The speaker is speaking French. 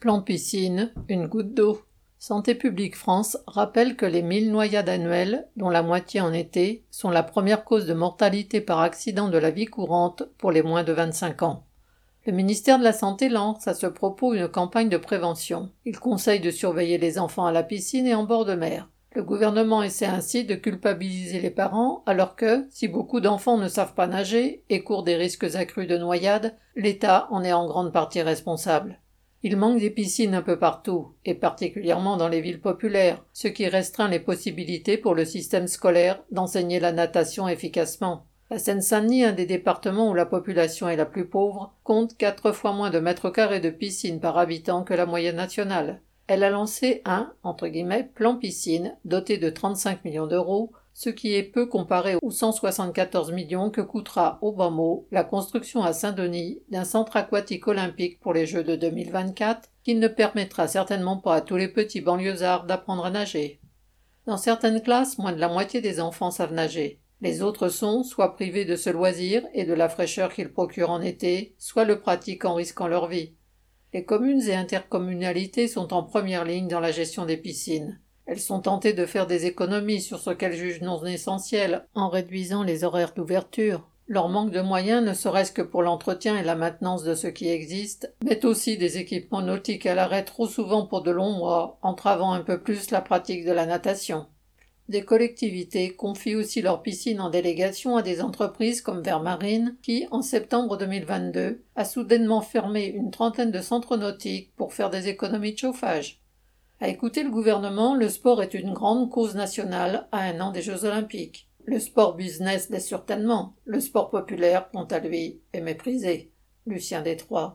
Plan piscine, une goutte d'eau. Santé publique France rappelle que les 1000 noyades annuelles, dont la moitié en été, sont la première cause de mortalité par accident de la vie courante pour les moins de 25 ans. Le ministère de la Santé lance à ce propos une campagne de prévention. Il conseille de surveiller les enfants à la piscine et en bord de mer. Le gouvernement essaie ainsi de culpabiliser les parents alors que, si beaucoup d'enfants ne savent pas nager et courent des risques accrus de noyade, l'État en est en grande partie responsable. Il manque des piscines un peu partout, et particulièrement dans les villes populaires, ce qui restreint les possibilités pour le système scolaire d'enseigner la natation efficacement. La Seine-Saint-Denis, un des départements où la population est la plus pauvre, compte quatre fois moins de mètres carrés de piscines par habitant que la moyenne nationale. Elle a lancé un entre guillemets, plan piscine doté de 35 millions d'euros ce qui est peu comparé aux 174 millions que coûtera au mot la construction à Saint-Denis d'un centre aquatique olympique pour les Jeux de 2024 qui ne permettra certainement pas à tous les petits banlieusards d'apprendre à nager. Dans certaines classes, moins de la moitié des enfants savent nager. Les autres sont soit privés de ce loisir et de la fraîcheur qu'ils procurent en été, soit le pratiquent en risquant leur vie. Les communes et intercommunalités sont en première ligne dans la gestion des piscines. Elles sont tentées de faire des économies sur ce qu'elles jugent non essentiel en réduisant les horaires d'ouverture. Leur manque de moyens, ne serait-ce que pour l'entretien et la maintenance de ce qui existe, met aussi des équipements nautiques à l'arrêt trop souvent pour de longs mois, entravant un peu plus la pratique de la natation. Des collectivités confient aussi leurs piscines en délégation à des entreprises comme Vermarine, qui, en septembre 2022, a soudainement fermé une trentaine de centres nautiques pour faire des économies de chauffage. À écouter le gouvernement, le sport est une grande cause nationale à un an des Jeux olympiques. Le sport business l'est certainement. Le sport populaire, quant à lui, est méprisé. Lucien Détroit.